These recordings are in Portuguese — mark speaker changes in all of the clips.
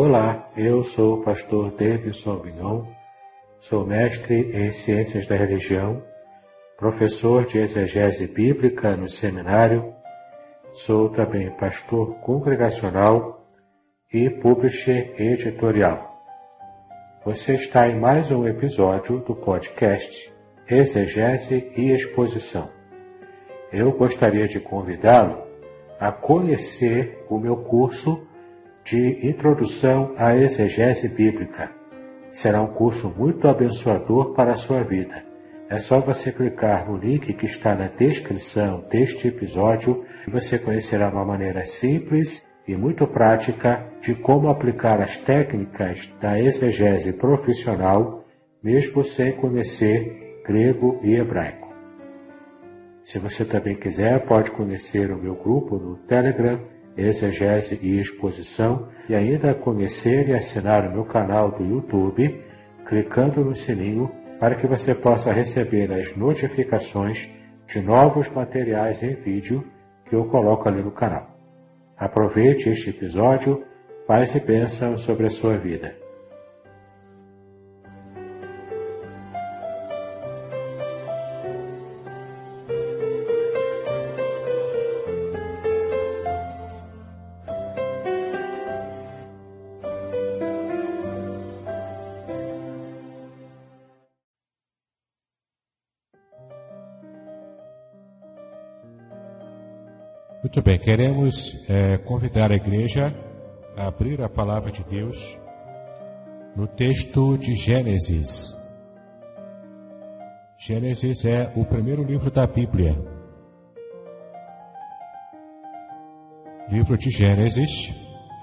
Speaker 1: Olá, eu sou o pastor Davidson Mignon, sou mestre em Ciências da Religião, professor de exegese bíblica no seminário, sou também pastor congregacional e publisher editorial. Você está em mais um episódio do podcast Exegese e Exposição. Eu gostaria de convidá-lo a conhecer o meu curso de Introdução à Exegese Bíblica. Será um curso muito abençoador para a sua vida. É só você clicar no link que está na descrição deste episódio e você conhecerá uma maneira simples e muito prática de como aplicar as técnicas da exegese profissional, mesmo sem conhecer grego e hebraico. Se você também quiser, pode conhecer o meu grupo no Telegram exegese e exposição e ainda conhecer e assinar o meu canal do YouTube, clicando no sininho para que você possa receber as notificações de novos materiais em vídeo que eu coloco ali no canal. Aproveite este episódio, paz e bênção sobre a sua vida.
Speaker 2: Muito bem, queremos é, convidar a igreja a abrir a palavra de Deus no texto de Gênesis. Gênesis é o primeiro livro da Bíblia. Livro de Gênesis,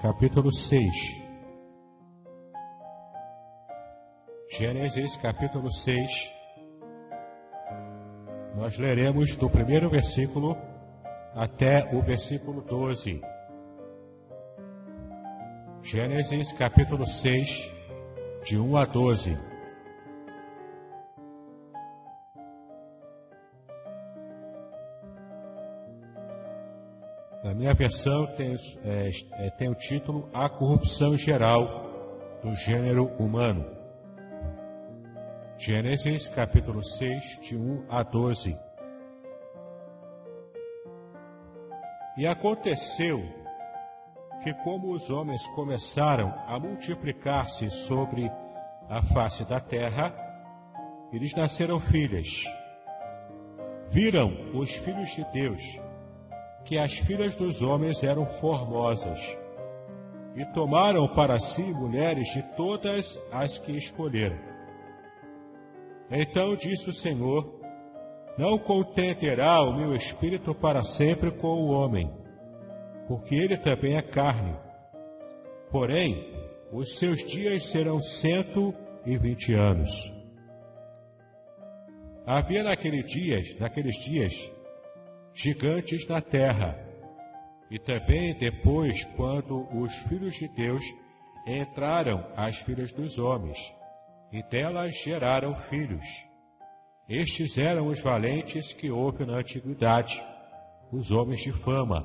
Speaker 2: capítulo 6. Gênesis, capítulo 6. Nós leremos do primeiro versículo até o versículo 12. Gênesis capítulo 6, de 1 a 12. Na minha versão tem, é, é, tem o título A Corrupção Geral do Gênero Humano. Gênesis capítulo 6, de 1 a 12. E aconteceu que, como os homens começaram a multiplicar-se sobre a face da terra, eles nasceram filhas. Viram os filhos de Deus que as filhas dos homens eram formosas e tomaram para si mulheres de todas as que escolheram. Então disse o Senhor: não contenderá o meu espírito para sempre com o homem, porque ele também é carne. Porém, os seus dias serão cento e vinte anos. Havia naquele dias, naqueles dias gigantes na terra, e também depois, quando os filhos de Deus entraram às filhas dos homens, e delas geraram filhos. Estes eram os valentes que houve na antiguidade, os homens de fama.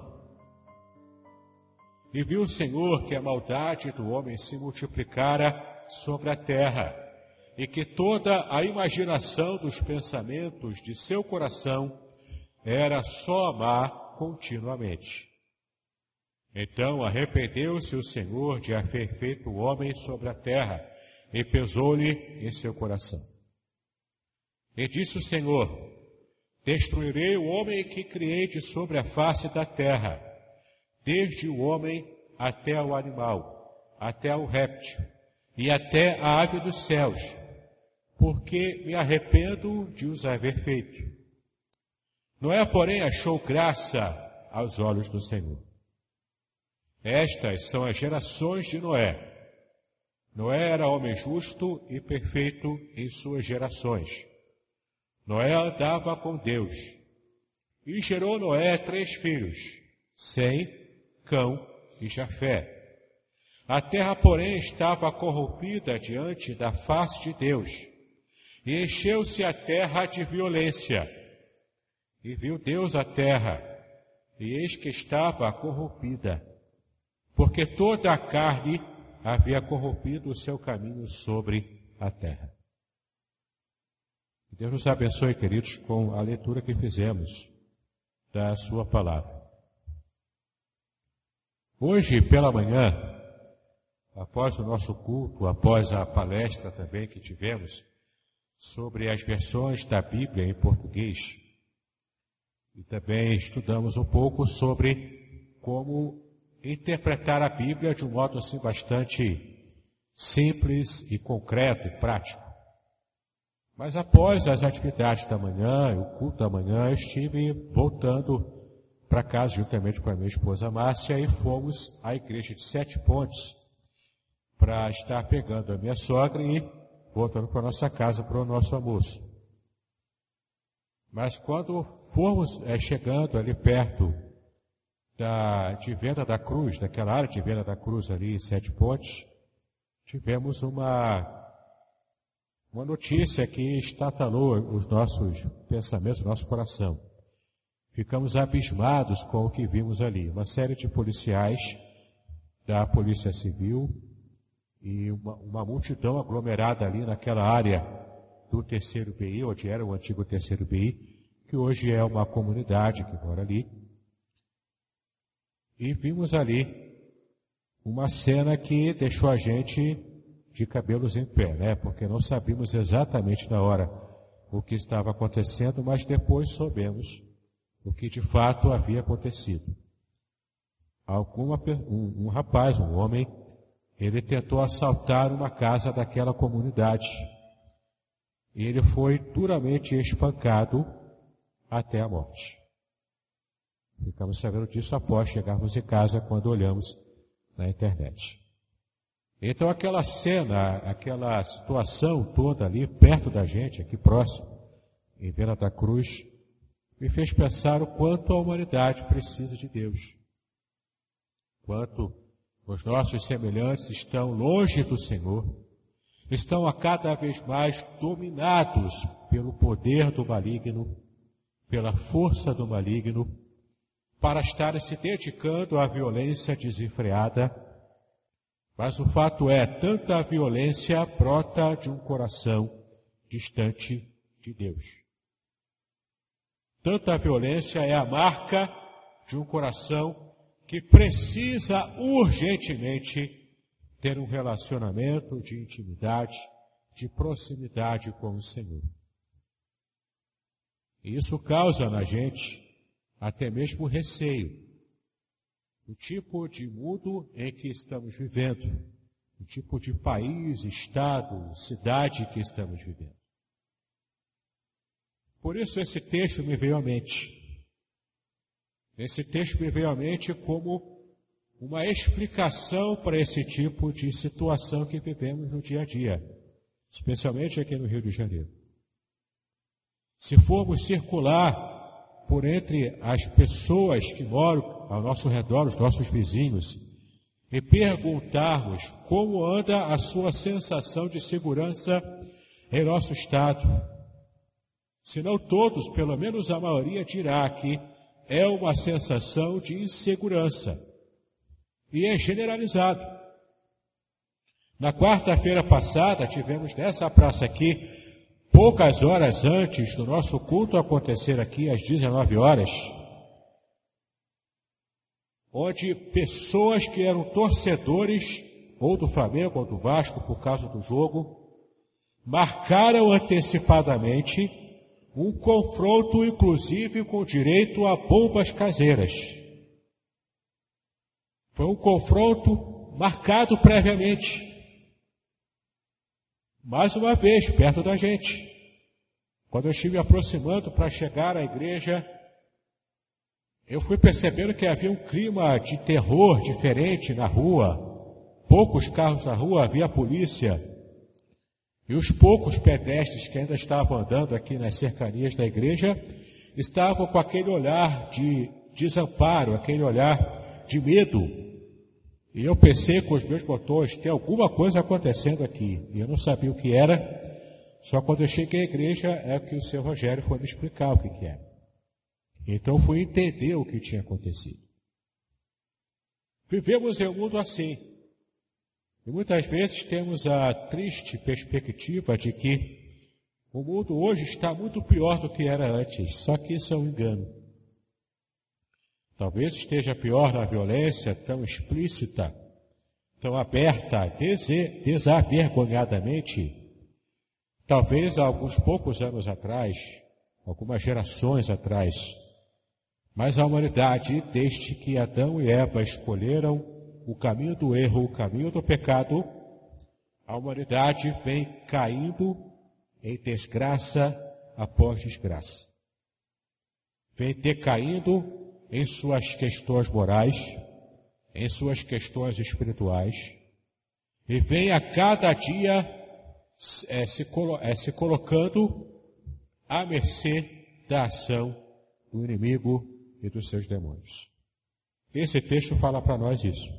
Speaker 2: E viu o Senhor que a maldade do homem se multiplicara sobre a terra, e que toda a imaginação dos pensamentos de seu coração era só amar continuamente. Então arrependeu-se o Senhor de haver feito o homem sobre a terra, e pesou-lhe em seu coração. E disse o Senhor: Destruirei o homem que criei de sobre a face da terra, desde o homem até o animal, até o réptil e até a ave dos céus, porque me arrependo de os haver feito. Noé, porém, achou graça aos olhos do Senhor. Estas são as gerações de Noé. Noé era homem justo e perfeito em suas gerações. Noé andava com Deus. E gerou Noé três filhos, Sem, Cão e Jafé. A terra, porém, estava corrompida diante da face de Deus, e encheu-se a terra de violência. E viu Deus a terra, e eis que estava corrompida, porque toda a carne havia corrompido o seu caminho sobre a terra. Deus nos abençoe, queridos, com a leitura que fizemos da Sua palavra. Hoje, pela manhã, após o nosso culto, após a palestra também que tivemos sobre as versões da Bíblia em português, e também estudamos um pouco sobre como interpretar a Bíblia de um modo assim bastante simples e concreto e prático. Mas após as atividades da manhã, o culto da manhã, eu estive voltando para casa juntamente com a minha esposa Márcia e fomos à igreja de Sete Pontes para estar pegando a minha sogra e voltando para nossa casa para o nosso almoço. Mas quando fomos é, chegando ali perto da, de Venda da Cruz, daquela área de Venda da Cruz ali, Sete Pontes, tivemos uma, uma notícia que estatalou os nossos pensamentos, nosso coração. Ficamos abismados com o que vimos ali. Uma série de policiais da Polícia Civil e uma, uma multidão aglomerada ali naquela área do terceiro BI, onde era o antigo terceiro BI, que hoje é uma comunidade que mora ali. E vimos ali uma cena que deixou a gente de cabelos em pé, né? Porque não sabíamos exatamente na hora o que estava acontecendo, mas depois soubemos o que de fato havia acontecido. Alguma, um, um rapaz, um homem, ele tentou assaltar uma casa daquela comunidade. E ele foi duramente espancado até a morte. Ficamos sabendo disso após chegarmos em casa quando olhamos na internet. Então aquela cena, aquela situação toda ali perto da gente, aqui próximo, em Venda da Cruz, me fez pensar o quanto a humanidade precisa de Deus. Quanto os nossos semelhantes estão longe do Senhor, estão a cada vez mais dominados pelo poder do maligno, pela força do maligno, para estarem se dedicando à violência desenfreada. Mas o fato é, tanta violência brota de um coração distante de Deus. Tanta violência é a marca de um coração que precisa urgentemente ter um relacionamento de intimidade, de proximidade com o Senhor. E isso causa na gente até mesmo receio. O tipo de mundo em que estamos vivendo, o tipo de país, estado, cidade que estamos vivendo. Por isso esse texto me veio à mente. Esse texto me veio à mente como uma explicação para esse tipo de situação que vivemos no dia a dia, especialmente aqui no Rio de Janeiro. Se formos circular por entre as pessoas que moram ao nosso redor, os nossos vizinhos, e perguntarmos como anda a sua sensação de segurança em nosso estado, se não todos, pelo menos a maioria dirá que é uma sensação de insegurança. E é generalizado. Na quarta-feira passada, tivemos nessa praça aqui, poucas horas antes do nosso culto acontecer aqui, às 19 horas, onde pessoas que eram torcedores, ou do Flamengo ou do Vasco, por causa do jogo, marcaram antecipadamente um confronto, inclusive, com direito a bombas caseiras. Foi um confronto marcado previamente. Mais uma vez, perto da gente. Quando eu estive me aproximando para chegar à igreja, eu fui percebendo que havia um clima de terror diferente na rua. Poucos carros na rua, havia polícia. E os poucos pedestres que ainda estavam andando aqui nas cercanias da igreja estavam com aquele olhar de desamparo, aquele olhar de medo. E eu pensei com os meus botões, tem alguma coisa acontecendo aqui. E eu não sabia o que era, só quando eu cheguei à igreja é que o seu Rogério foi me explicar o que, que era. Então fui entender o que tinha acontecido. Vivemos em um mundo assim. E muitas vezes temos a triste perspectiva de que o mundo hoje está muito pior do que era antes, só que isso é um engano. Talvez esteja pior na violência tão explícita, tão aberta, desavergonhadamente. Talvez há alguns poucos anos atrás, algumas gerações atrás, mas a humanidade, desde que Adão e Eva escolheram o caminho do erro, o caminho do pecado, a humanidade vem caindo em desgraça após desgraça. Vem decaindo em suas questões morais, em suas questões espirituais, e vem a cada dia é, se, é, se colocando à mercê da ação do inimigo e dos seus demônios. Esse texto fala para nós isso.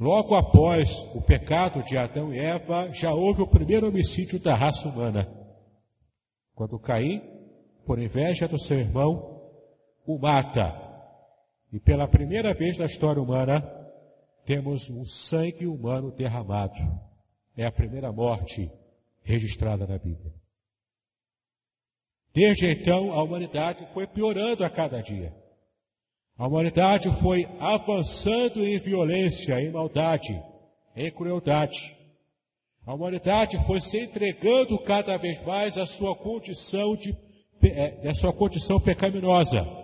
Speaker 2: Logo após o pecado de Adão e Eva, já houve o primeiro homicídio da raça humana. Quando Caim, por inveja do seu irmão, o mata. E pela primeira vez na história humana, temos um sangue humano derramado. É a primeira morte registrada na Bíblia. Desde então, a humanidade foi piorando a cada dia. A humanidade foi avançando em violência, em maldade, em crueldade. A humanidade foi se entregando cada vez mais à sua condição de, é, à sua condição pecaminosa.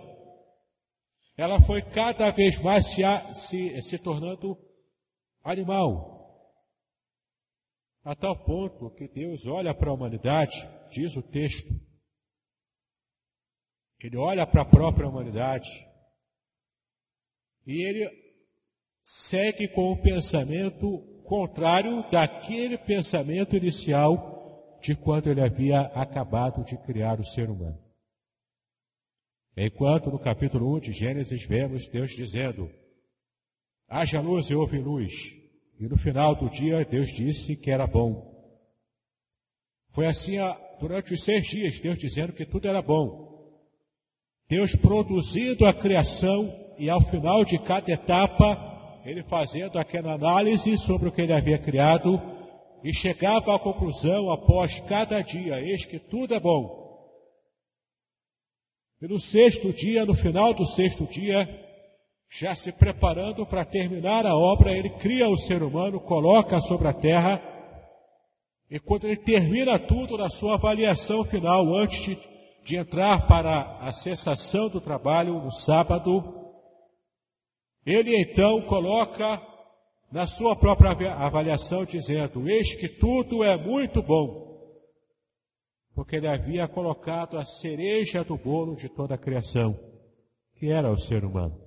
Speaker 2: Ela foi cada vez mais se, se, se tornando animal. A tal ponto que Deus olha para a humanidade, diz o texto, ele olha para a própria humanidade e ele segue com o pensamento contrário daquele pensamento inicial de quando ele havia acabado de criar o ser humano. Enquanto no capítulo 1 de Gênesis vemos Deus dizendo: haja luz e houve luz. E no final do dia Deus disse que era bom. Foi assim durante os seis dias, Deus dizendo que tudo era bom. Deus produzindo a criação e ao final de cada etapa, ele fazendo aquela análise sobre o que ele havia criado e chegava à conclusão após cada dia, eis que tudo é bom. E no sexto dia, no final do sexto dia, já se preparando para terminar a obra, ele cria o ser humano, coloca sobre a terra, e quando ele termina tudo na sua avaliação final, antes de, de entrar para a cessação do trabalho no sábado, ele então coloca na sua própria avaliação dizendo: Eis que tudo é muito bom. Porque ele havia colocado a cereja do bolo de toda a criação, que era o ser humano.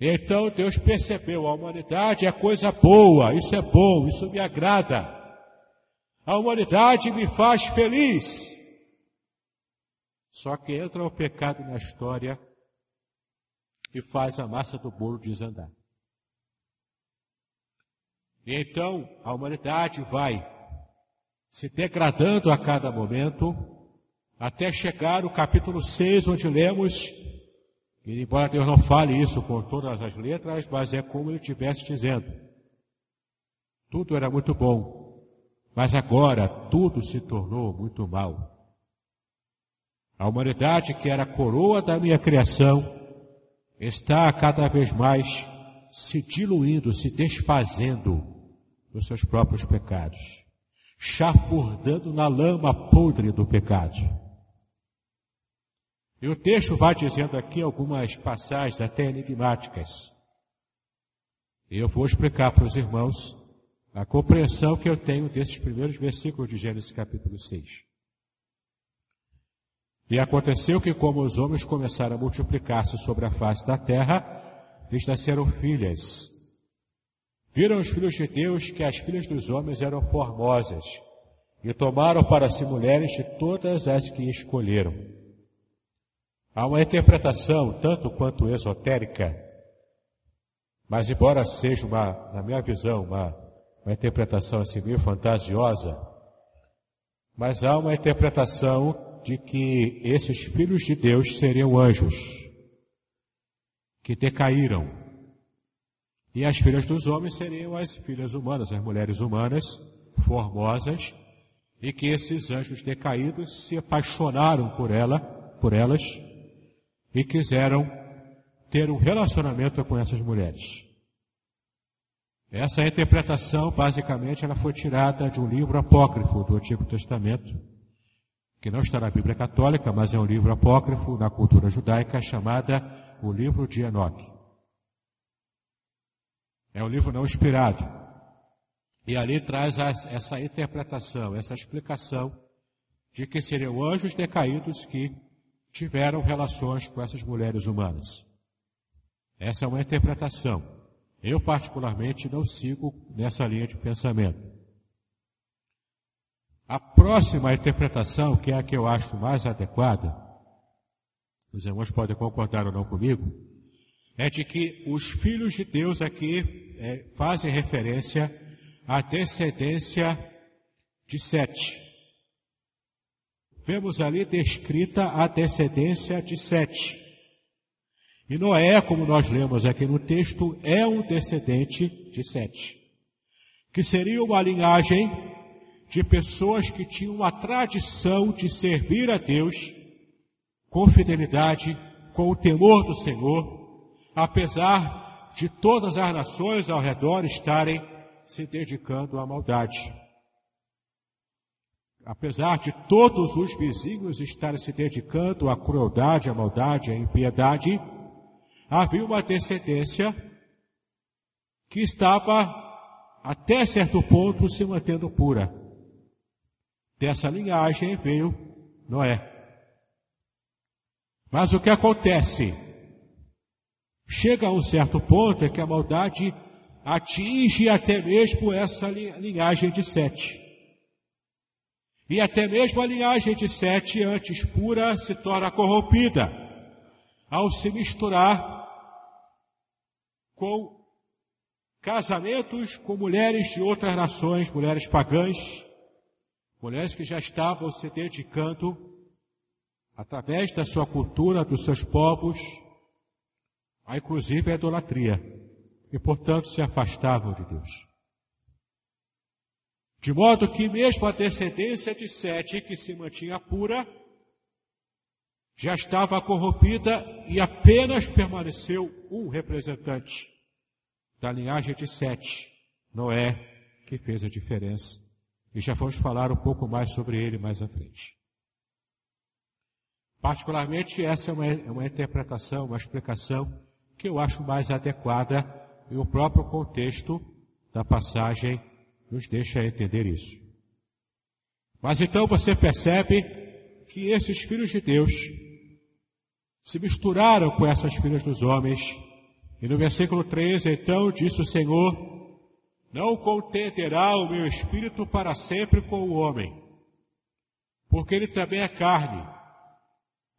Speaker 2: Então Deus percebeu, a humanidade é coisa boa, isso é bom, isso me agrada. A humanidade me faz feliz. Só que entra o pecado na história e faz a massa do bolo desandar. E então a humanidade vai se degradando a cada momento, até chegar o capítulo 6, onde lemos, e embora Deus não fale isso com todas as letras, mas é como ele estivesse dizendo: tudo era muito bom, mas agora tudo se tornou muito mal. A humanidade, que era a coroa da minha criação, está cada vez mais se diluindo, se desfazendo dos seus próprios pecados, chafurdando na lama podre do pecado. E o texto vai dizendo aqui algumas passagens até enigmáticas. E eu vou explicar para os irmãos a compreensão que eu tenho desses primeiros versículos de Gênesis capítulo 6. E aconteceu que, como os homens começaram a multiplicar-se sobre a face da terra, lhes nasceram filhas. Viram os filhos de Deus que as filhas dos homens eram formosas, e tomaram para si mulheres de todas as que escolheram. Há uma interpretação, tanto quanto esotérica, mas embora seja uma, na minha visão, uma, uma interpretação assim meio fantasiosa, mas há uma interpretação de que esses filhos de Deus seriam anjos que decaíram, E as filhas dos homens seriam as filhas humanas, as mulheres humanas, formosas, e que esses anjos decaídos se apaixonaram por ela, por elas, e quiseram ter um relacionamento com essas mulheres. Essa interpretação, basicamente, ela foi tirada de um livro apócrifo do Antigo Testamento, que não está na Bíblia Católica, mas é um livro apócrifo na cultura judaica chamada o livro de Enoque. É um livro não inspirado. E ali traz essa interpretação, essa explicação de que seriam anjos decaídos que tiveram relações com essas mulheres humanas. Essa é uma interpretação. Eu, particularmente, não sigo nessa linha de pensamento. A próxima interpretação, que é a que eu acho mais adequada, os irmãos podem concordar ou não comigo, é de que os filhos de Deus aqui é, fazem referência à descendência de Sete. Vemos ali descrita a descendência de Sete. E Noé, como nós lemos aqui no texto, é um descendente de Sete. Que seria uma linhagem de pessoas que tinham a tradição de servir a Deus com fidelidade, com o temor do Senhor, apesar de todas as nações ao redor estarem se dedicando à maldade. Apesar de todos os vizinhos estarem se dedicando à crueldade, à maldade, à impiedade, havia uma descendência que estava até certo ponto se mantendo pura. Dessa linhagem veio Noé. Mas o que acontece? Chega a um certo ponto em que a maldade atinge até mesmo essa linhagem de Sete. E até mesmo a linhagem de Sete, antes pura, se torna corrompida ao se misturar com casamentos com mulheres de outras nações, mulheres pagãs, mulheres que já estavam se dedicando, através da sua cultura, dos seus povos, a inclusive a idolatria, e portanto se afastavam de Deus. De modo que mesmo a descendência de Sete, que se mantinha pura, já estava corrompida e apenas permaneceu um representante da linhagem de Sete, Noé, que fez a diferença. E já vamos falar um pouco mais sobre ele mais à frente. Particularmente, essa é uma, é uma interpretação, uma explicação que eu acho mais adequada e o próprio contexto da passagem nos deixa entender isso. Mas então você percebe que esses filhos de Deus se misturaram com essas filhas dos homens. E no versículo 13, então, disse o Senhor, não contenderá o meu espírito para sempre com o homem, porque ele também é carne.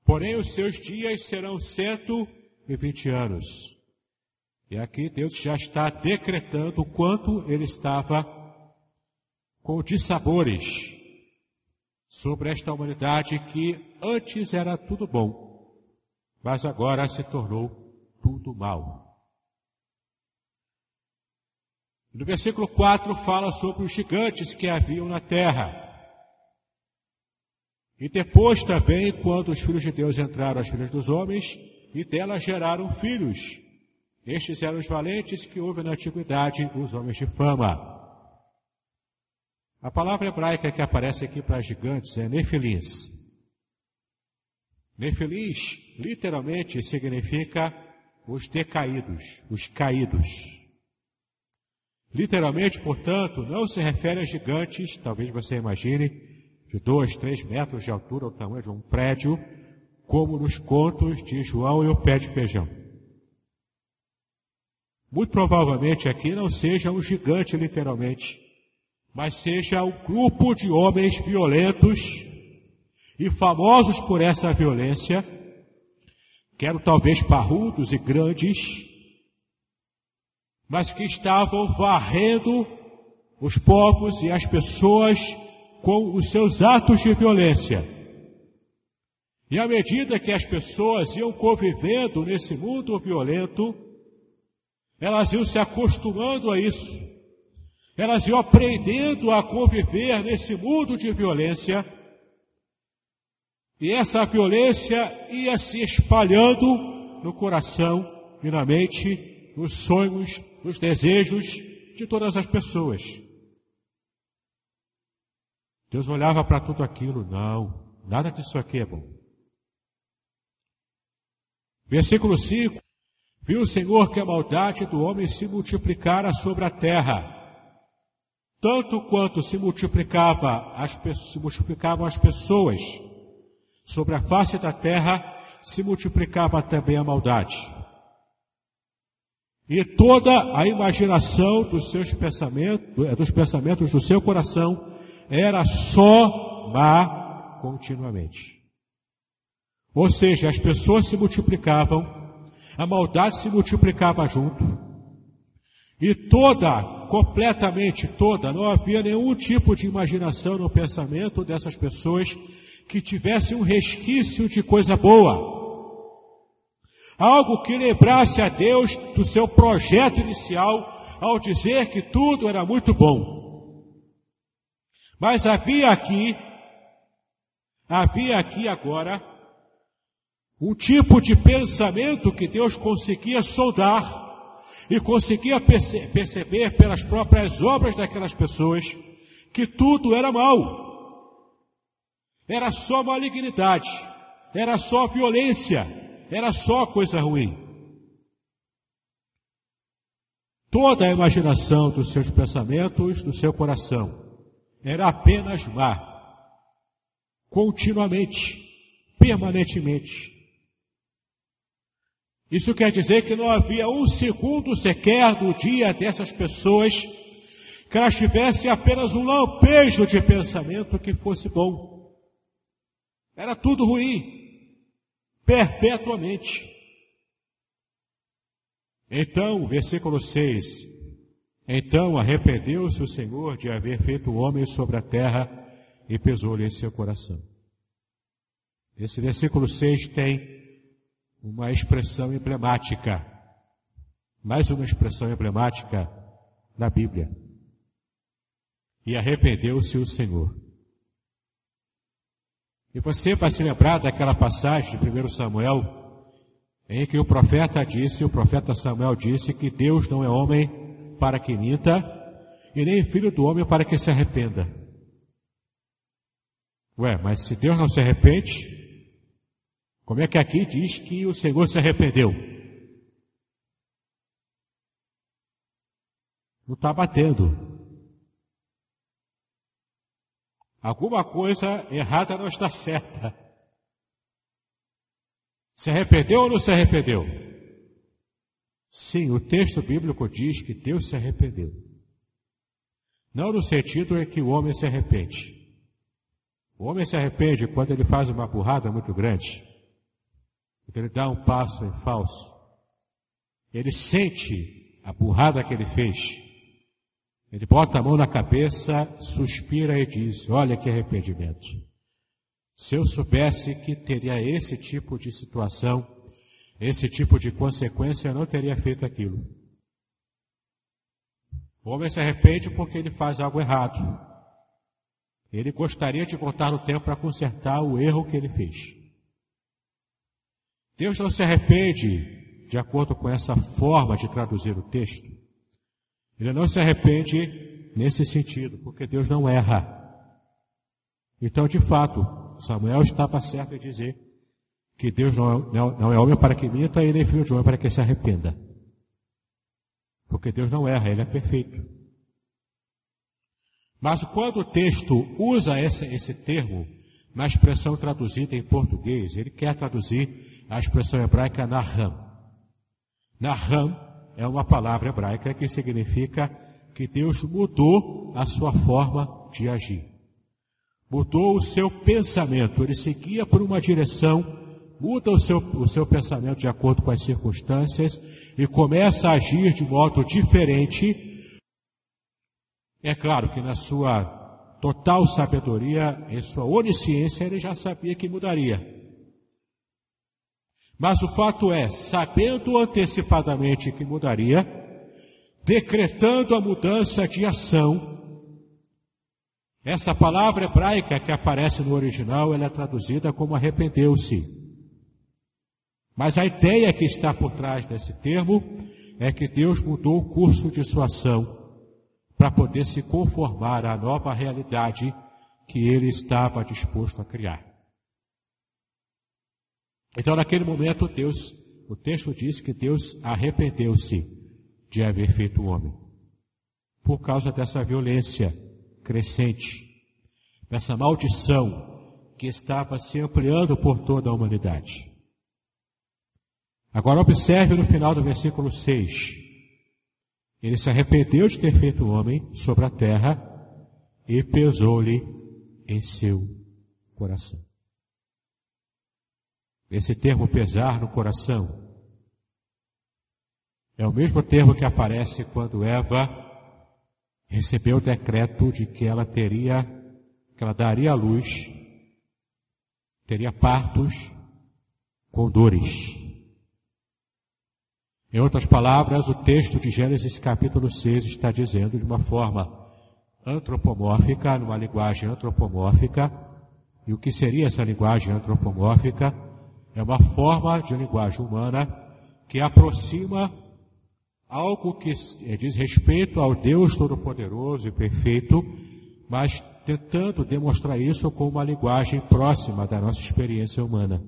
Speaker 2: Porém, os seus dias serão cento e vinte anos. E aqui Deus já está decretando o quanto ele estava com dissabores sobre esta humanidade que antes era tudo bom mas agora se tornou tudo mal. No versículo 4 fala sobre os gigantes que haviam na terra. E depois também, quando os filhos de Deus entraram às filhas dos homens, e delas geraram filhos. Estes eram os valentes que houve na antiguidade, os homens de fama. A palavra hebraica que aparece aqui para gigantes é nefilins. Nefilins literalmente significa os decaídos, os caídos. Literalmente, portanto, não se refere a gigantes, talvez você imagine, de dois, três metros de altura, o tamanho de um prédio, como nos contos de João e o pé de feijão. Muito provavelmente aqui não seja um gigante literalmente, mas seja um grupo de homens violentos e famosos por essa violência, que eram talvez parrudos e grandes, mas que estavam varrendo os povos e as pessoas com os seus atos de violência. E à medida que as pessoas iam convivendo nesse mundo violento, Elas iam se acostumando a isso. Elas iam aprendendo a conviver nesse mundo de violência. E essa violência ia se espalhando no coração e na mente, nos sonhos, nos desejos de todas as pessoas. Deus olhava para tudo aquilo, não, nada disso aqui é bom. Versículo 5: Viu o Senhor que a maldade do homem se multiplicara sobre a terra, tanto quanto se multiplicava as, se multiplicavam as pessoas sobre a face da terra, se multiplicava também a maldade. E toda a imaginação dos seus pensamentos, dos pensamentos do seu coração era só má continuamente. Ou seja, as pessoas se multiplicavam, a maldade se multiplicava junto, e toda, completamente toda, não havia nenhum tipo de imaginação no pensamento dessas pessoas que tivesse um resquício de coisa boa. Algo que lembrasse a Deus do seu projeto inicial ao dizer que tudo era muito bom. Mas havia aqui, havia aqui agora, um tipo de pensamento que Deus conseguia soldar e conseguia perce perceber pelas próprias obras daquelas pessoas que tudo era mal. Era só malignidade, era só violência, era só coisa ruim. Toda a imaginação dos seus pensamentos, do seu coração, era apenas má. Continuamente, permanentemente. Isso quer dizer que não havia um segundo sequer do dia dessas pessoas que elas tivessem apenas um lampejo de pensamento que fosse bom. Era tudo ruim, perpetuamente. Então, versículo 6, então arrependeu-se o Senhor de haver feito o homem sobre a terra e pesou-lhe em seu coração. Esse versículo 6 tem uma expressão emblemática, mais uma expressão emblemática na Bíblia. E arrependeu-se o Senhor. E você vai se lembrar daquela passagem de 1 Samuel, em que o profeta disse, o profeta Samuel disse que Deus não é homem para que minta, e nem filho do homem para que se arrependa. Ué, mas se Deus não se arrepende, como é que aqui diz que o Senhor se arrependeu? Não está batendo. Alguma coisa errada não está certa. Se arrependeu ou não se arrependeu? Sim, o texto bíblico diz que Deus se arrependeu. Não no sentido em que o homem se arrepende. O homem se arrepende quando ele faz uma burrada muito grande. Ele dá um passo em falso. Ele sente a burrada que ele fez. Ele bota a mão na cabeça, suspira e diz: Olha que arrependimento. Se eu soubesse que teria esse tipo de situação, esse tipo de consequência, eu não teria feito aquilo. O homem se arrepende porque ele faz algo errado. Ele gostaria de voltar no tempo para consertar o erro que ele fez. Deus não se arrepende, de acordo com essa forma de traduzir o texto. Ele não se arrepende nesse sentido, porque Deus não erra. Então, de fato, Samuel estava certo em dizer que Deus não é, não é homem para que minta e nem filho de homem para que se arrependa. Porque Deus não erra, Ele é perfeito. Mas quando o texto usa esse, esse termo na expressão traduzida em português, ele quer traduzir a expressão hebraica Naham. Naham é uma palavra hebraica que significa que Deus mudou a sua forma de agir. Mudou o seu pensamento, ele seguia por uma direção muda o seu, o seu pensamento de acordo com as circunstâncias e começa a agir de modo diferente. É claro que na sua total sabedoria, em sua onisciência, ele já sabia que mudaria. Mas o fato é, sabendo antecipadamente que mudaria, decretando a mudança de ação. Essa palavra hebraica que aparece no original, ela é traduzida como arrependeu-se. Mas a ideia que está por trás desse termo é que Deus mudou o curso de sua ação para poder se conformar à nova realidade que ele estava disposto a criar. Então, naquele momento, Deus, o texto diz que Deus arrependeu-se de haver feito o homem, por causa dessa violência crescente, dessa maldição que estava se ampliando por toda a humanidade. Agora observe no final do versículo 6. Ele se arrependeu de ter feito o homem sobre a terra e pesou-lhe em seu coração. Esse termo pesar no coração é o mesmo termo que aparece quando Eva recebeu o decreto de que ela teria, que ela daria luz, teria partos com dores. Em outras palavras, o texto de Gênesis capítulo 6 está dizendo de uma forma antropomórfica, numa linguagem antropomórfica, e o que seria essa linguagem antropomórfica? É uma forma de linguagem humana que aproxima algo que diz respeito ao Deus Todo-Poderoso e Perfeito, mas tentando demonstrar isso com uma linguagem próxima da nossa experiência humana.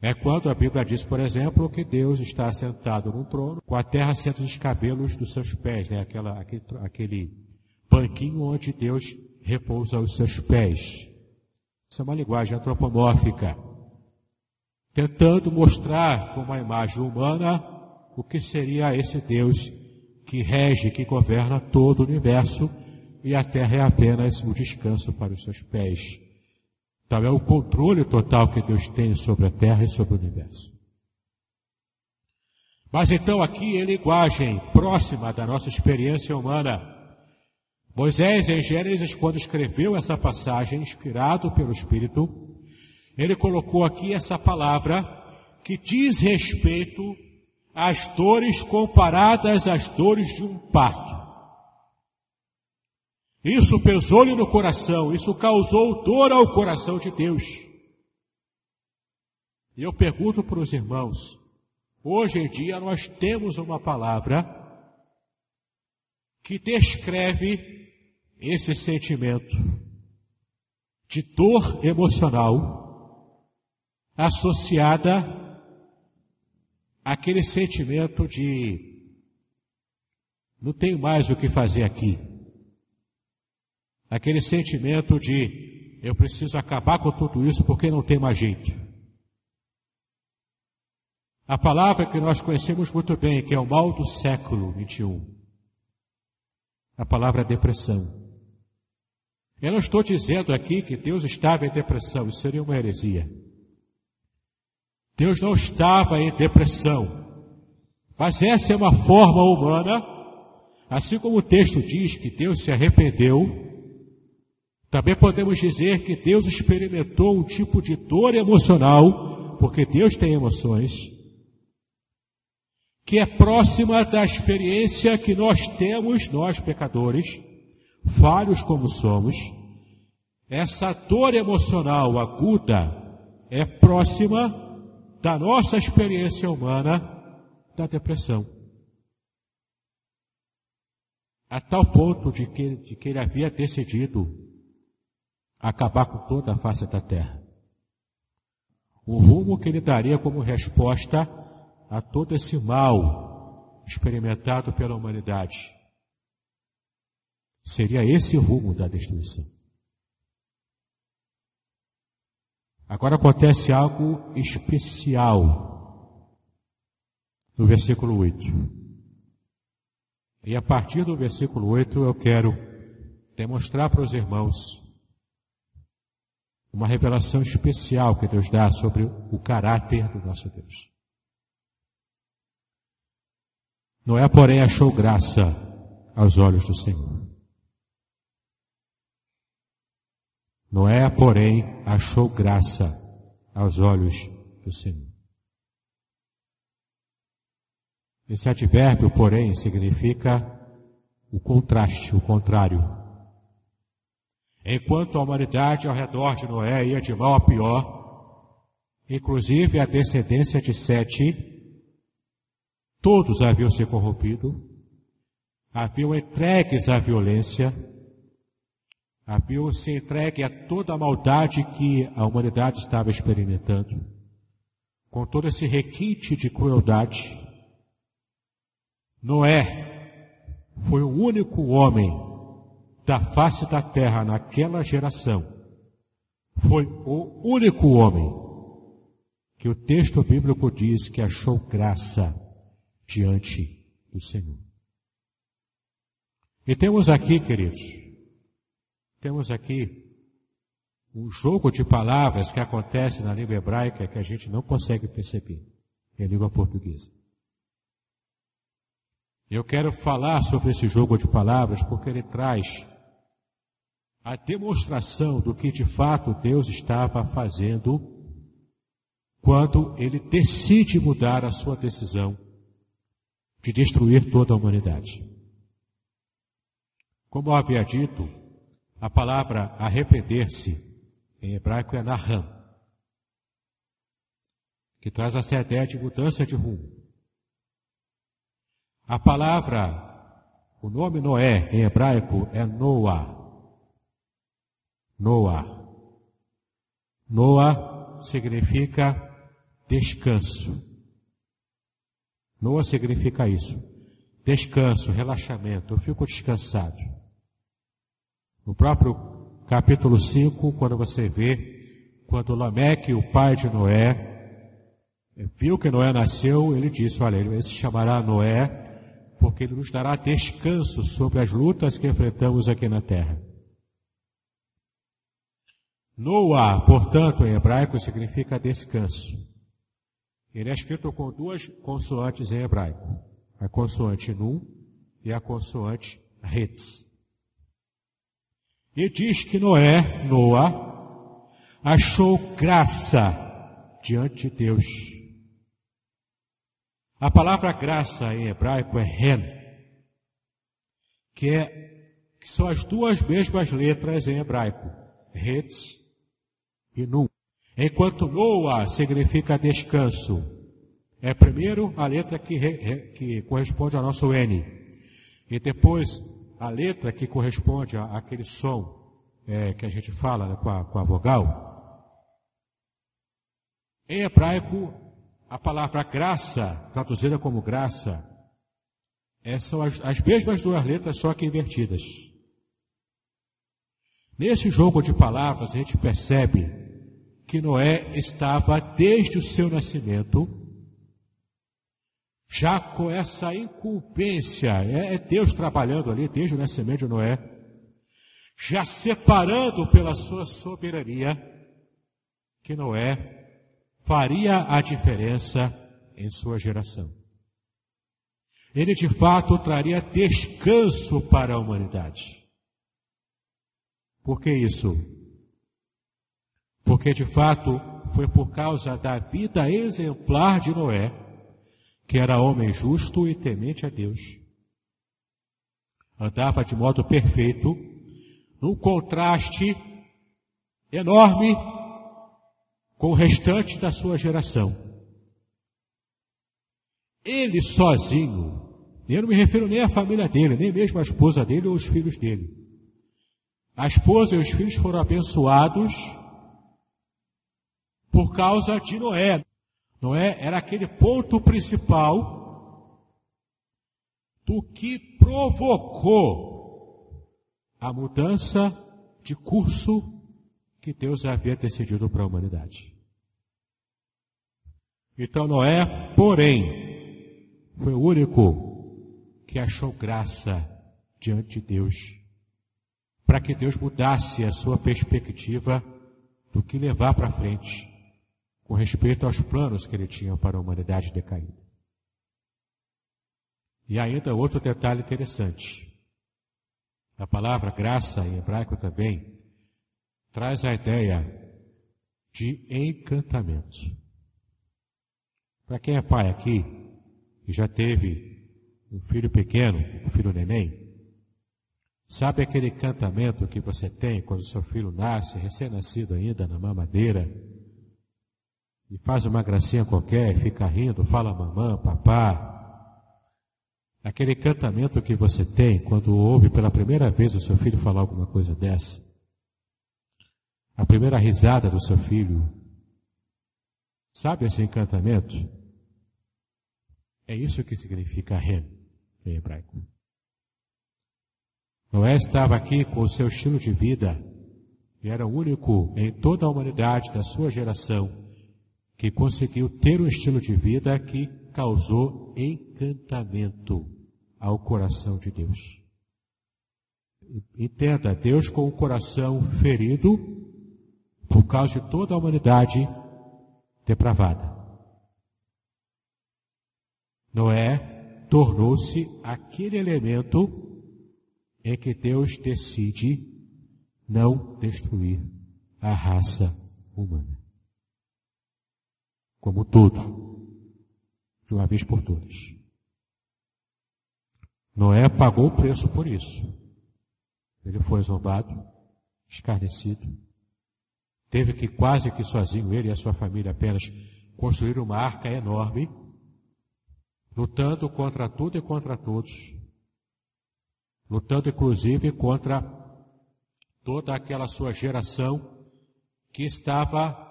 Speaker 2: É quando a Bíblia diz, por exemplo, que Deus está sentado num trono, com a terra senta os cabelos dos seus pés, né? Aquela, aquele, aquele banquinho onde Deus repousa os seus pés. Isso é uma linguagem antropomórfica, tentando mostrar com uma imagem humana o que seria esse Deus que rege, que governa todo o universo e a terra é apenas o descanso para os seus pés. Então é o controle total que Deus tem sobre a terra e sobre o universo. Mas então aqui é linguagem próxima da nossa experiência humana. Moisés, em Gênesis, quando escreveu essa passagem, inspirado pelo Espírito, ele colocou aqui essa palavra que diz respeito às dores comparadas às dores de um parto. Isso pesou-lhe no coração, isso causou dor ao coração de Deus. E eu pergunto para os irmãos, hoje em dia nós temos uma palavra que descreve esse sentimento de dor emocional associada àquele sentimento de não tenho mais o que fazer aqui. Aquele sentimento de eu preciso acabar com tudo isso porque não tem mais jeito. A palavra que nós conhecemos muito bem, que é o mal do século 21. A palavra depressão. Eu não estou dizendo aqui que Deus estava em depressão, isso seria uma heresia. Deus não estava em depressão. Mas essa é uma forma humana, assim como o texto diz que Deus se arrependeu também podemos dizer que Deus experimentou um tipo de dor emocional, porque Deus tem emoções, que é próxima da experiência que nós temos, nós pecadores, falhos como somos. Essa dor emocional aguda é próxima da nossa experiência humana da depressão. A tal ponto de que, de que ele havia decidido acabar com toda a face da terra. O rumo que ele daria como resposta a todo esse mal experimentado pela humanidade. Seria esse o rumo da destruição. Agora acontece algo especial no versículo 8. E a partir do versículo 8 eu quero demonstrar para os irmãos uma revelação especial que Deus dá sobre o caráter do nosso Deus. Noé, porém, achou graça aos olhos do Senhor. Noé, porém, achou graça aos olhos do Senhor. Esse advérbio, porém, significa o contraste, o contrário. Enquanto a humanidade ao redor de Noé ia de mal a pior, inclusive a descendência de Sete, todos haviam se corrompido, haviam entregues à violência, haviam se entregue a toda a maldade que a humanidade estava experimentando, com todo esse requinte de crueldade. Noé foi o único homem da face da terra naquela geração. Foi o único homem que o texto bíblico diz que achou graça diante do Senhor. E temos aqui, queridos, temos aqui um jogo de palavras que acontece na língua hebraica que a gente não consegue perceber em língua portuguesa. Eu quero falar sobre esse jogo de palavras porque ele traz a demonstração do que de fato Deus estava fazendo quando ele decide mudar a sua decisão de destruir toda a humanidade. Como eu havia dito, a palavra arrepender-se em hebraico é naham, que traz essa ideia de mudança de rumo. A palavra, o nome Noé em hebraico é Noah. Noah. Noah significa descanso. Noah significa isso. Descanso, relaxamento. Eu fico descansado. No próprio capítulo 5, quando você vê, quando Lameque, o pai de Noé, viu que Noé nasceu, ele disse, olha, ele se chamará Noé, porque ele nos dará descanso sobre as lutas que enfrentamos aqui na terra. Noah, portanto, em hebraico significa descanso. Ele é escrito com duas consoantes em hebraico. A consoante Nun e a consoante Retz. E diz que Noé, Noa, achou graça diante de Deus. A palavra graça em hebraico é ren, que, é, que são as duas mesmas letras em hebraico, retz e nun. Enquanto Noa significa descanso, é primeiro a letra que, que corresponde ao nosso N, e depois a letra que corresponde àquele som é, que a gente fala né, com, a, com a vogal. Em hebraico, a palavra graça, traduzida como graça, é, são as, as mesmas duas letras, só que invertidas. Nesse jogo de palavras, a gente percebe que Noé estava, desde o seu nascimento, já com essa incumbência, é, é Deus trabalhando ali desde o nascimento de Noé, já separando pela sua soberania, que Noé faria a diferença em sua geração. Ele de fato traria descanso para a humanidade. Por que isso? Porque de fato foi por causa da vida exemplar de Noé que era homem justo e temente a Deus. Andava de modo perfeito, num contraste enorme com o restante da sua geração. Ele sozinho, eu não me refiro nem à família dele, nem mesmo à esposa dele ou os filhos dele. A esposa e os filhos foram abençoados por causa de Noé. Noé era aquele ponto principal do que provocou a mudança de curso que Deus havia decidido para a humanidade. Então Noé, porém, foi o único que achou graça diante de Deus, para que Deus mudasse a sua perspectiva do que levar para frente com respeito aos planos que ele tinha para a humanidade decaída. E ainda outro detalhe interessante. A palavra graça em hebraico também traz a ideia de encantamento. Para quem é pai aqui, e já teve um filho pequeno, um filho neném, sabe aquele encantamento que você tem quando seu filho nasce, recém-nascido ainda, na mamadeira, e faz uma gracinha qualquer, fica rindo, fala mamã, papá. Aquele encantamento que você tem quando ouve pela primeira vez o seu filho falar alguma coisa dessa. A primeira risada do seu filho. Sabe esse encantamento? É isso que significa Ren em hebraico. Noé estava aqui com o seu estilo de vida e era o único em toda a humanidade da sua geração que conseguiu ter um estilo de vida que causou encantamento ao coração de Deus. Entenda, Deus com o coração ferido por causa de toda a humanidade depravada. Noé tornou-se aquele elemento em que Deus decide não destruir a raça humana como todo, de uma vez por todas. Noé pagou o preço por isso. Ele foi zombado, escarnecido. Teve que quase que sozinho, ele e a sua família apenas, construir uma arca enorme, lutando contra tudo e contra todos. Lutando inclusive contra toda aquela sua geração que estava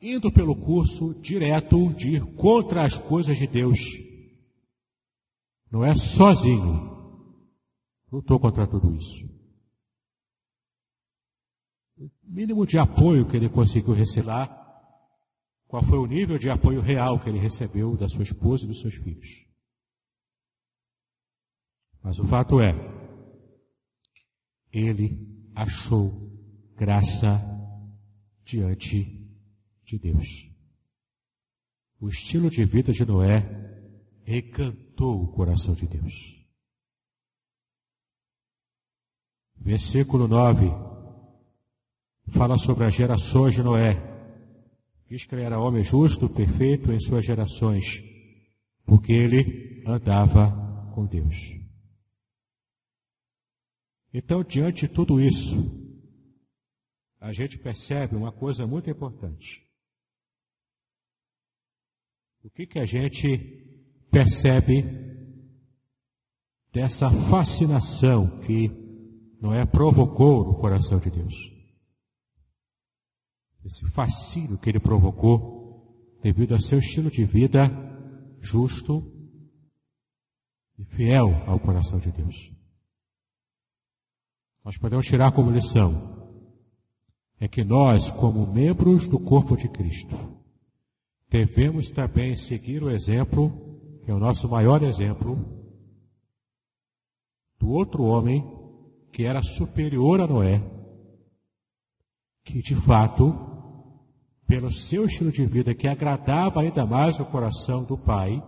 Speaker 2: indo pelo curso direto de ir contra as coisas de Deus. Não é sozinho. Lutou contra tudo isso. O mínimo de apoio que ele conseguiu receber lá, qual foi o nível de apoio real que ele recebeu da sua esposa e dos seus filhos. Mas o fato é, ele achou graça diante de Deus. O estilo de vida de Noé encantou o coração de Deus. Versículo 9 fala sobre as gerações de Noé. Diz que ele era homem justo, perfeito em suas gerações, porque ele andava com Deus. Então, diante de tudo isso, a gente percebe uma coisa muito importante. O que, que a gente percebe dessa fascinação que Noé provocou no coração de Deus? Esse fascínio que ele provocou devido ao seu estilo de vida justo e fiel ao coração de Deus. Nós podemos tirar como lição é que nós, como membros do corpo de Cristo, devemos também seguir o exemplo, que é o nosso maior exemplo, do outro homem que era superior a Noé, que de fato, pelo seu estilo de vida que agradava ainda mais o coração do Pai,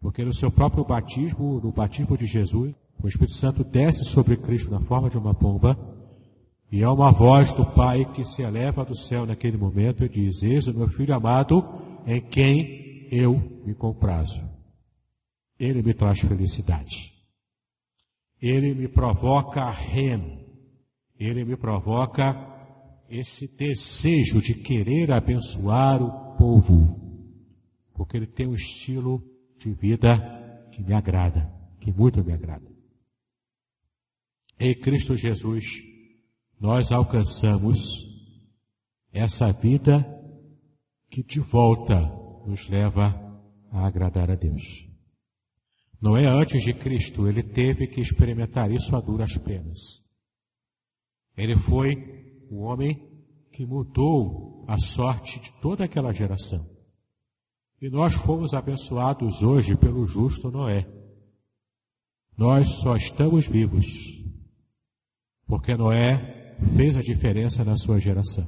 Speaker 2: porque no seu próprio batismo, no batismo de Jesus, o Espírito Santo desce sobre Cristo na forma de uma pomba, e há uma voz do Pai que se eleva do céu naquele momento e diz: Eis o meu filho amado em quem eu me comprazo. Ele me traz felicidade. Ele me provoca rem. Ele me provoca esse desejo de querer abençoar o povo. Porque ele tem um estilo de vida que me agrada, que muito me agrada. Em Cristo Jesus, nós alcançamos essa vida que de volta nos leva a agradar a Deus. Não é antes de Cristo, ele teve que experimentar isso a duras penas. Ele foi o homem que mudou a sorte de toda aquela geração. E nós fomos abençoados hoje pelo justo Noé. Nós só estamos vivos porque Noé fez a diferença na sua geração.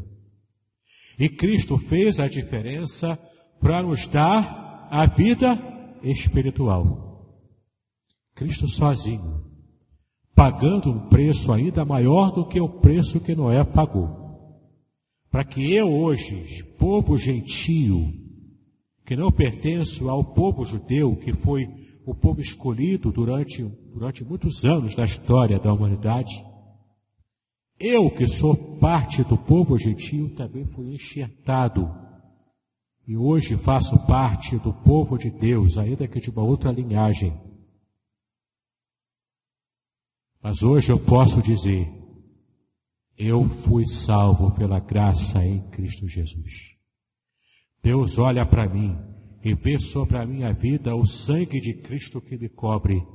Speaker 2: E Cristo fez a diferença para nos dar a vida espiritual. Cristo sozinho, pagando um preço ainda maior do que o preço que Noé pagou. Para que eu hoje, povo gentio, que não pertenço ao povo judeu, que foi o povo escolhido durante, durante muitos anos da história da humanidade, eu que sou parte do povo gentil também fui enxertado e hoje faço parte do povo de Deus, ainda que de uma outra linhagem. Mas hoje eu posso dizer, eu fui salvo pela graça em Cristo Jesus. Deus olha para mim e vê sobre a minha vida o sangue de Cristo que me cobre.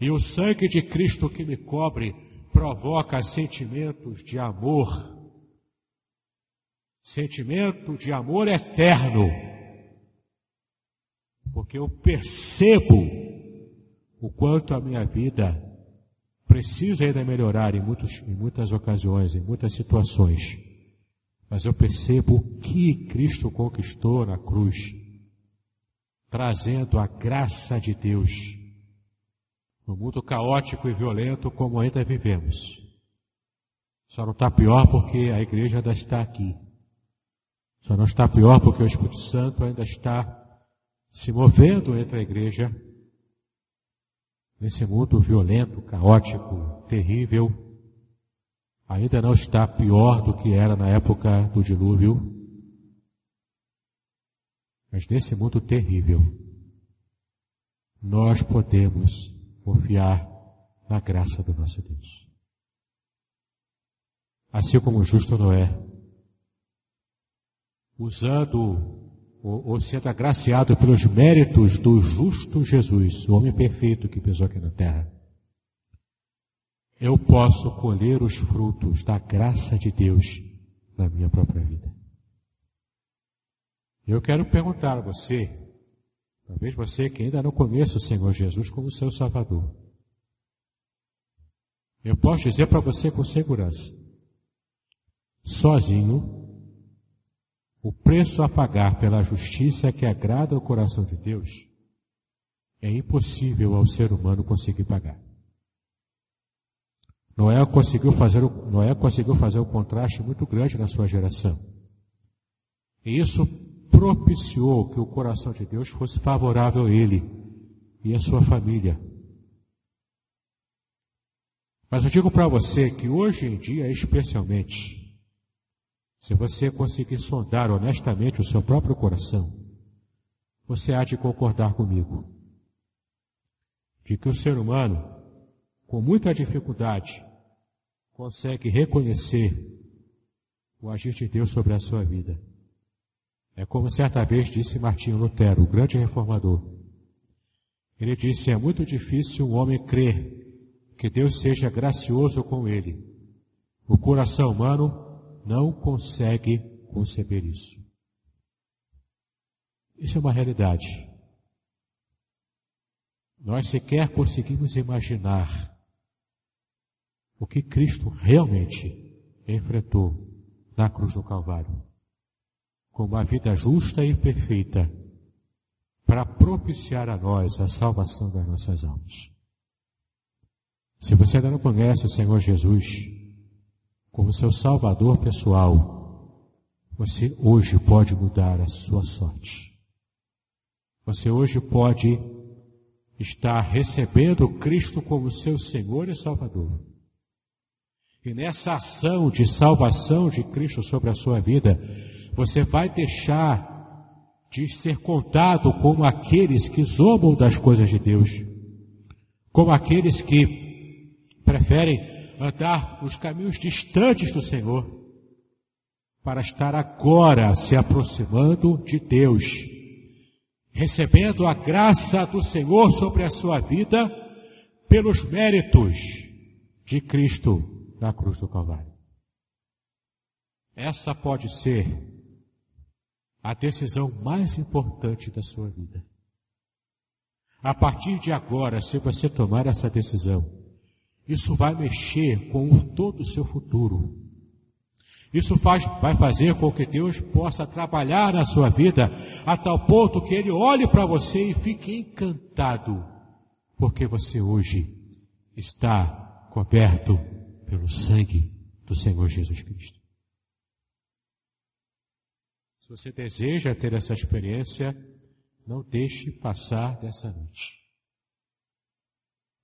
Speaker 2: E o sangue de Cristo que me cobre provoca sentimentos de amor. Sentimento de amor eterno, porque eu percebo o quanto a minha vida precisa ainda melhorar em, muitos, em muitas ocasiões, em muitas situações, mas eu percebo o que Cristo conquistou na cruz, trazendo a graça de Deus no mundo caótico e violento como ainda vivemos. Só não está pior porque a igreja ainda está aqui. Só não está pior porque o Espírito Santo ainda está se movendo entre a igreja nesse mundo violento, caótico, terrível. Ainda não está pior do que era na época do dilúvio. Mas nesse mundo terrível, nós podemos confiar na graça do nosso Deus. Assim como o justo Noé usando ou, ou sendo agraciado pelos méritos do justo Jesus, o homem perfeito que pisou aqui na terra, eu posso colher os frutos da graça de Deus na minha própria vida. Eu quero perguntar a você, talvez você que ainda não conheça o Senhor Jesus como seu Salvador. Eu posso dizer para você com segurança, sozinho o preço a pagar pela justiça que agrada ao coração de Deus é impossível ao ser humano conseguir pagar. Noé conseguiu fazer, Noé conseguiu fazer um contraste muito grande na sua geração. E isso propiciou que o coração de Deus fosse favorável a ele e a sua família. Mas eu digo para você que hoje em dia, especialmente, se você conseguir sondar honestamente o seu próprio coração, você há de concordar comigo de que o ser humano, com muita dificuldade, consegue reconhecer o agir de Deus sobre a sua vida. É como certa vez disse Martinho Lutero, o grande reformador. Ele disse: é muito difícil um homem crer que Deus seja gracioso com ele. O coração humano não consegue conceber isso. Isso é uma realidade. Nós sequer conseguimos imaginar o que Cristo realmente enfrentou na cruz do Calvário, com uma vida justa e perfeita, para propiciar a nós a salvação das nossas almas. Se você ainda não conhece o Senhor Jesus, como seu salvador pessoal, você hoje pode mudar a sua sorte. Você hoje pode estar recebendo Cristo como seu Senhor e Salvador. E nessa ação de salvação de Cristo sobre a sua vida, você vai deixar de ser contado como aqueles que zombam das coisas de Deus, como aqueles que preferem andar os caminhos distantes do Senhor, para estar agora se aproximando de Deus, recebendo a graça do Senhor sobre a sua vida pelos méritos de Cristo na cruz do Calvário. Essa pode ser a decisão mais importante da sua vida. A partir de agora, se você tomar essa decisão, isso vai mexer com todo o seu futuro. Isso faz, vai fazer com que Deus possa trabalhar na sua vida a tal ponto que Ele olhe para você e fique encantado, porque você hoje está coberto pelo sangue do Senhor Jesus Cristo. Você deseja ter essa experiência, Não deixe passar dessa noite.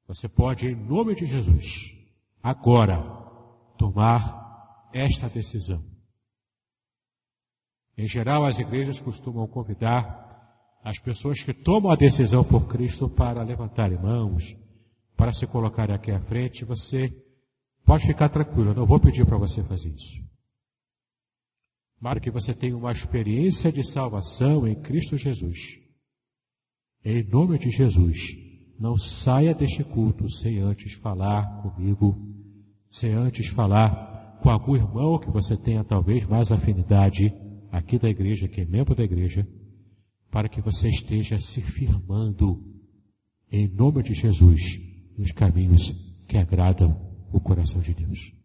Speaker 2: Você pode, em nome de Jesus, agora, tomar esta decisão. Em geral, as igrejas costumam convidar as pessoas que tomam a decisão por Cristo para levantarem mãos, para se colocarem aqui à frente. Você pode ficar tranquilo, eu não vou pedir para você fazer isso. Para que você tenha uma experiência de salvação em Cristo Jesus. Em nome de Jesus, não saia deste culto sem antes falar comigo, sem antes falar com algum irmão que você tenha talvez mais afinidade aqui da igreja, que é membro da igreja, para que você esteja se firmando em nome de Jesus nos caminhos que agradam o coração de Deus.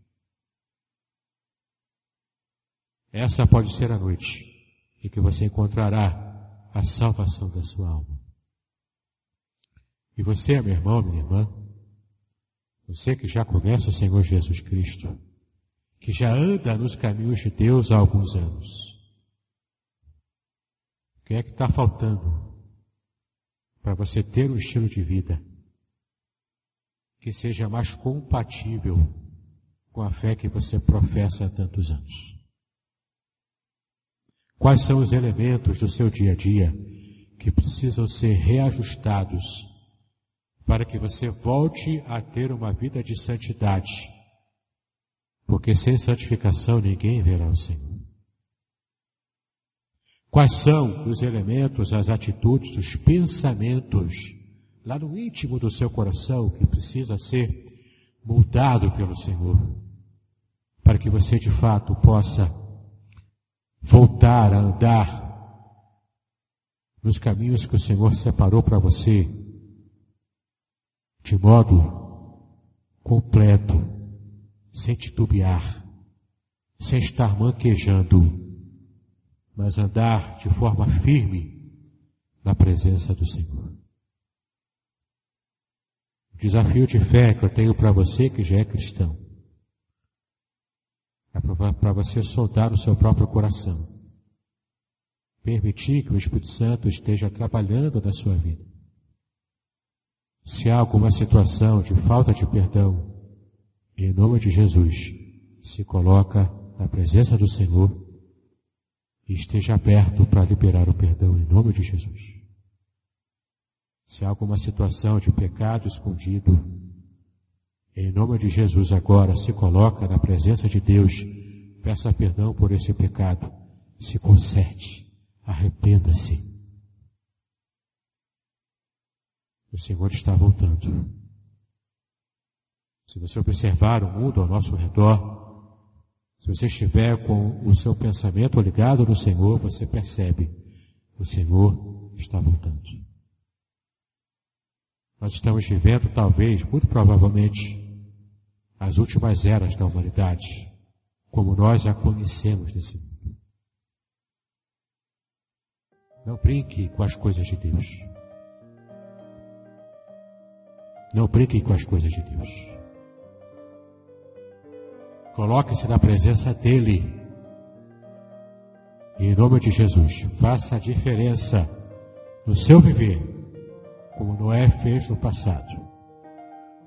Speaker 2: Essa pode ser a noite em que você encontrará a salvação da sua alma. E você, meu irmão, minha irmã, você que já conhece o Senhor Jesus Cristo, que já anda nos caminhos de Deus há alguns anos, o que é que está faltando para você ter um estilo de vida que seja mais compatível com a fé que você professa há tantos anos? Quais são os elementos do seu dia a dia que precisam ser reajustados para que você volte a ter uma vida de santidade? Porque sem santificação ninguém verá o Senhor. Quais são os elementos, as atitudes, os pensamentos lá no íntimo do seu coração que precisa ser moldado pelo Senhor, para que você de fato possa voltar a andar nos caminhos que o Senhor separou para você, de modo completo, sem titubear, sem estar manquejando, mas andar de forma firme na presença do Senhor. O desafio de fé que eu tenho para você que já é cristão é para você soldar o seu próprio coração. Permitir que o Espírito Santo esteja trabalhando na sua vida. Se há alguma situação de falta de perdão, em nome de Jesus, se coloca na presença do Senhor e esteja aberto para liberar o perdão em nome de Jesus. Se há alguma situação de pecado escondido, em nome de Jesus, agora se coloca na presença de Deus, peça perdão por esse pecado, se conserte, arrependa-se. O Senhor está voltando. Se você observar o mundo ao nosso redor, se você estiver com o seu pensamento ligado no Senhor, você percebe, o Senhor está voltando. Nós estamos vivendo, talvez, muito provavelmente, as últimas eras da humanidade, como nós a conhecemos nesse mundo. Não brinque com as coisas de Deus. Não brinque com as coisas de Deus. Coloque-se na presença dEle. E em nome de Jesus, faça a diferença no seu viver, como Noé fez no passado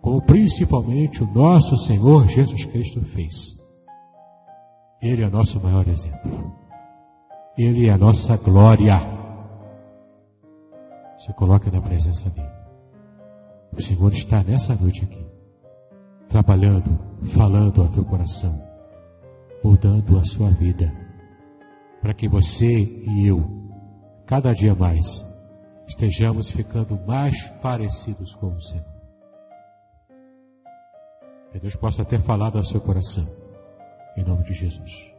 Speaker 2: como principalmente o nosso Senhor Jesus Cristo fez. Ele é nosso maior exemplo. Ele é a nossa glória. Se coloque na presença dele. O Senhor está nessa noite aqui, trabalhando, falando ao teu coração, mudando a sua vida, para que você e eu, cada dia mais, estejamos ficando mais parecidos com o Senhor. Que Deus possa ter falado ao seu coração. Em nome de Jesus.